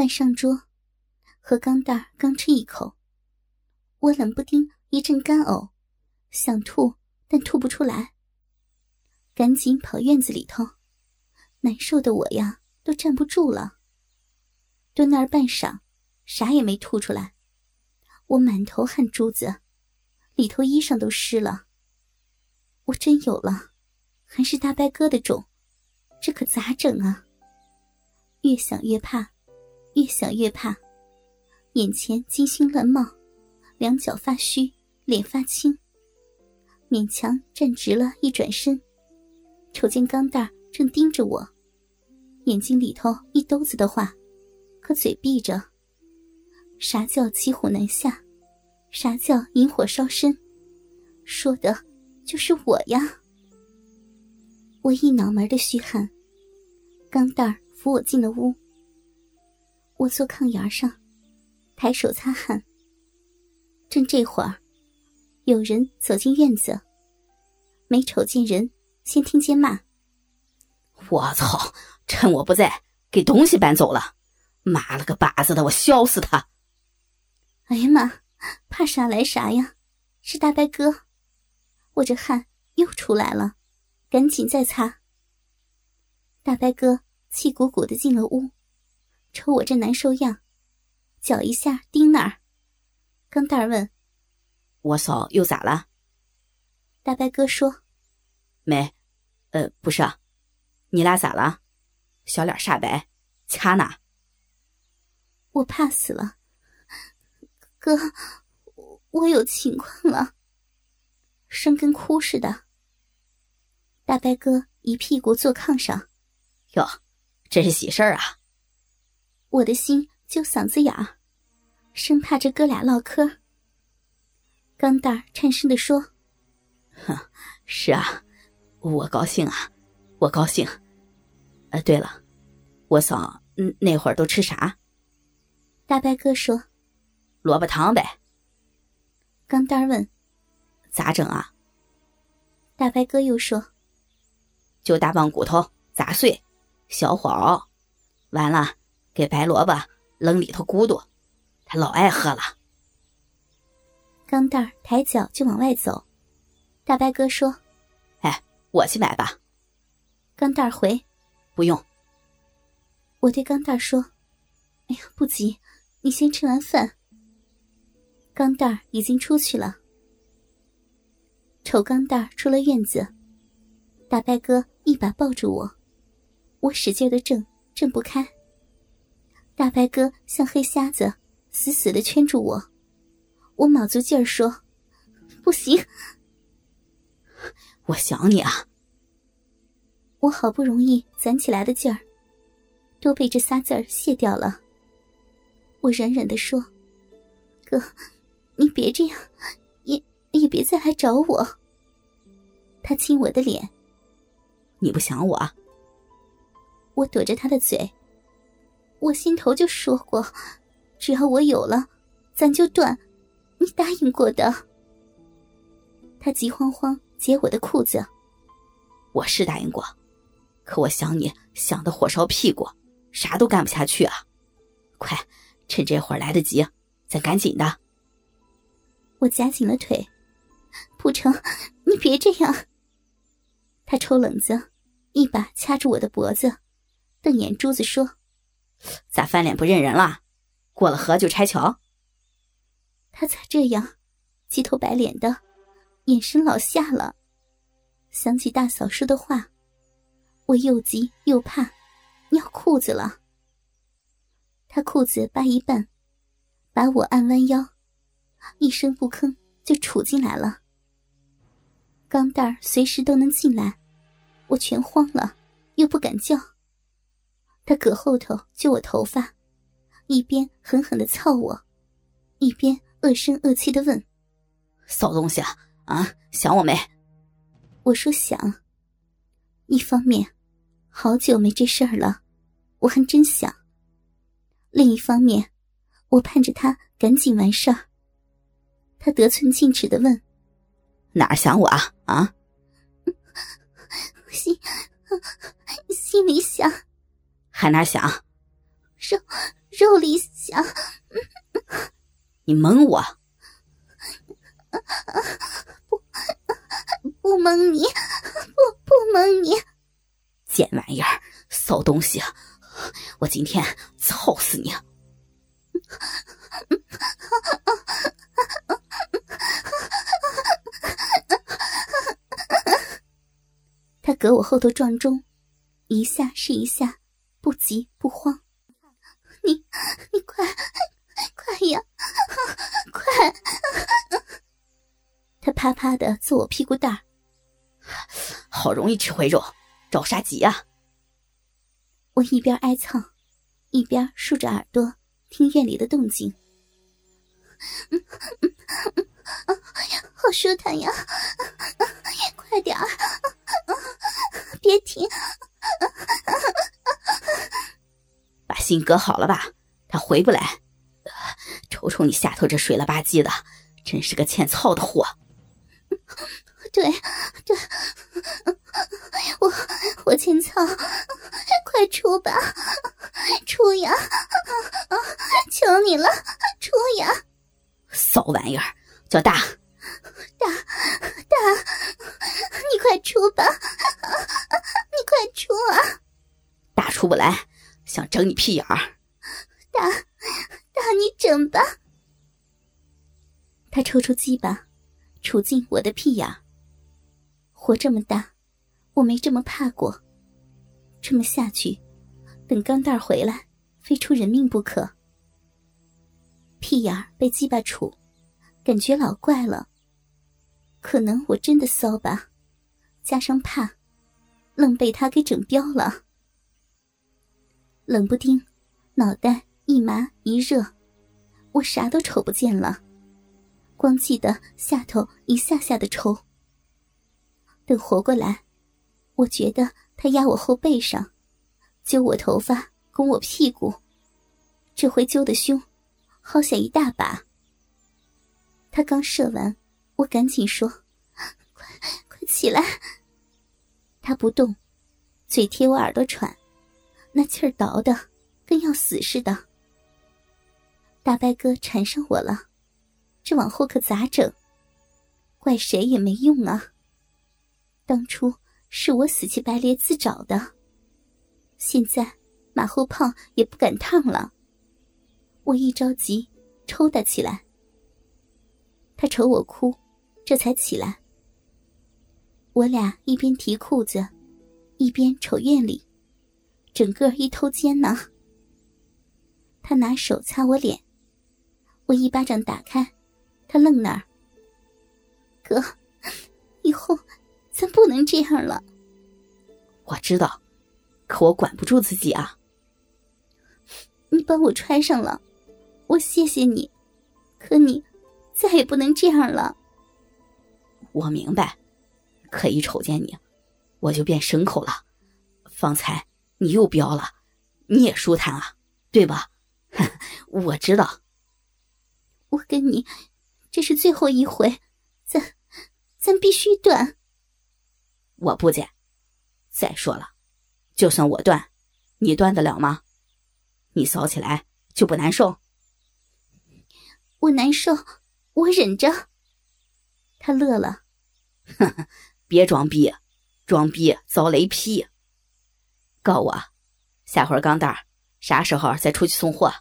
饭上桌，和钢蛋刚吃一口，我冷不丁一阵干呕，想吐但吐不出来，赶紧跑院子里头，难受的我呀都站不住了。蹲那儿半晌，啥也没吐出来，我满头汗珠子，里头衣裳都湿了。我真有了，还是大白哥的种，这可咋整啊？越想越怕。越想越怕，眼前金星乱冒，两脚发虚，脸发青。勉强站直了，一转身，瞅见钢蛋儿正盯着我，眼睛里头一兜子的话，可嘴闭着。啥叫骑虎难下？啥叫引火烧身？说的就是我呀！我一脑门的虚汗，钢蛋儿扶我进了屋。我坐炕沿上，抬手擦汗。正这会儿，有人走进院子，没瞅见人，先听见骂：“我操！趁我不在，给东西搬走了！妈了个巴子的，我削死他！”哎呀妈，怕啥来啥呀？是大白哥，我这汗又出来了，赶紧再擦。大白哥气鼓鼓的进了屋。瞅我这难受样，脚一下钉那儿。钢蛋儿问：“我嫂又咋了？”大白哥说：“没，呃，不是，你俩咋了？小脸煞白，掐哪？”我怕死了，哥，我有情况了，生跟哭似的。大白哥一屁股坐炕上，哟，这是喜事儿啊！我的心揪嗓子眼儿，生怕这哥俩唠嗑。钢蛋儿颤声的说：“哼，是啊，我高兴啊，我高兴。呃，对了，我嫂嗯那会儿都吃啥？”大白哥说：“萝卜汤呗。”钢蛋儿问：“咋整啊？”大白哥又说：“就大棒骨头砸碎，小火熬，完了。”给白萝卜扔里头咕嘟，他老爱喝了。钢蛋儿抬脚就往外走，大白哥说：“哎，我去买吧。”钢蛋儿回：“不用。”我对钢蛋儿说：“哎呀，不急，你先吃完饭。”钢蛋儿已经出去了。丑钢蛋儿出了院子，大白哥一把抱住我，我使劲的挣，挣不开。大白哥像黑瞎子，死死的圈住我。我卯足劲儿说：“不行，我想你啊。”我好不容易攒起来的劲儿，都被这仨字儿卸掉了。我软软的说：“哥，你别这样，也也别再来找我。”他亲我的脸：“你不想我？”我躲着他的嘴。我心头就说过，只要我有了，咱就断。你答应过的。他急慌慌解我的裤子。我是答应过，可我想你想的火烧屁股，啥都干不下去啊！快，趁这会儿来得及，咱赶紧的。我夹紧了腿，不成，你别这样。他抽冷子，一把掐住我的脖子，瞪眼珠子说。咋翻脸不认人了？过了河就拆桥。他咋这样，鸡头白脸的，眼神老吓了。想起大嫂说的话，我又急又怕，尿裤子了。他裤子扒一半，把我按弯腰，一声不吭就杵进来了。钢蛋儿随时都能进来，我全慌了，又不敢叫。他搁后头揪我头发，一边狠狠的操我，一边恶声恶气的问：“骚东西啊，啊，想我没？”我说想。一方面，好久没这事儿了，我还真想；另一方面，我盼着他赶紧完事儿。他得寸进尺的问：“哪儿想我啊？啊？” 心心里想。还哪想？肉肉里想。你蒙我？不不蒙你，不不蒙你。贱玩意儿，骚东西，我今天操死你！他搁我后头撞钟，一下是一下，不急不慌。你你快快呀，快！他啪啪的坐我屁股蛋儿，好容易吃回肉，着啥急啊？我一边挨蹭，一边竖着耳朵听院里的动静。好舒坦呀！快点儿，心隔好了吧，他回不来。瞅瞅你下头这水了吧唧的，真是个欠操的货。对，对，我我欠操，快出吧，出呀！求你了，出呀！骚玩意儿，叫。大想整你屁眼儿。大大，你整吧。他抽出鸡巴，杵进我的屁眼儿。活这么大，我没这么怕过。这么下去，等钢蛋回来，非出人命不可。屁眼儿被鸡巴杵，感觉老怪了。可能我真的骚吧，加上怕，愣被他给整彪了。冷不丁，脑袋一麻一热，我啥都瞅不见了，光记得下头一下下的抽。等活过来，我觉得他压我后背上，揪我头发，拱我屁股，这回揪的凶，薅下一大把。他刚射完。我赶紧说：“快快起来！”他不动，嘴贴我耳朵喘，那气儿倒的跟要死似的。大白哥缠上我了，这往后可咋整？怪谁也没用啊！当初是我死乞白咧自找的，现在马后炮也不敢烫了。我一着急，抽打起来。他瞅我哭。这才起来，我俩一边提裤子，一边瞅院里，整个一偷奸呢。他拿手擦我脸，我一巴掌打开，他愣那儿。哥，以后咱不能这样了。我知道，可我管不住自己啊。你帮我穿上了，我谢谢你，可你再也不能这样了。我明白，可一瞅见你，我就变牲口了。方才你又飙了，你也舒坦啊，对吧？我知道。我跟你，这是最后一回，咱咱必须断。我不剪。再说了，就算我断，你断得了吗？你骚起来就不难受？我难受，我忍着。他乐了，呵呵，别装逼，装逼遭雷劈。告我，下回钢蛋啥时候再出去送货？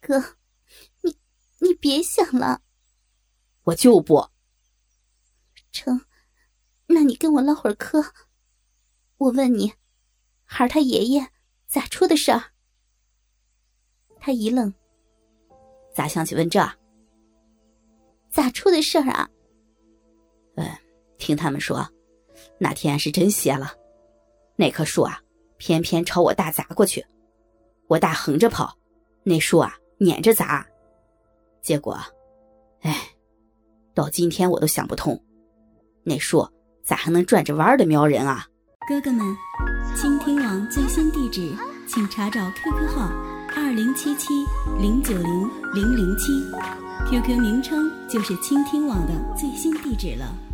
哥，你你别想了，我就不成。那你跟我唠会儿嗑。我问你，孩儿他爷爷咋出的事儿？他一愣，咋想起问这？咋出的事儿啊？嗯，听他们说，那天是真邪了，那棵树啊，偏偏朝我大砸过去，我大横着跑，那树啊撵着砸，结果，哎，到今天我都想不通，那树咋还能转着弯的瞄人啊？哥哥们，倾听网最新地址，请查找 QQ 号二零七七零九零零零七。QQ 名称就是倾听网的最新地址了。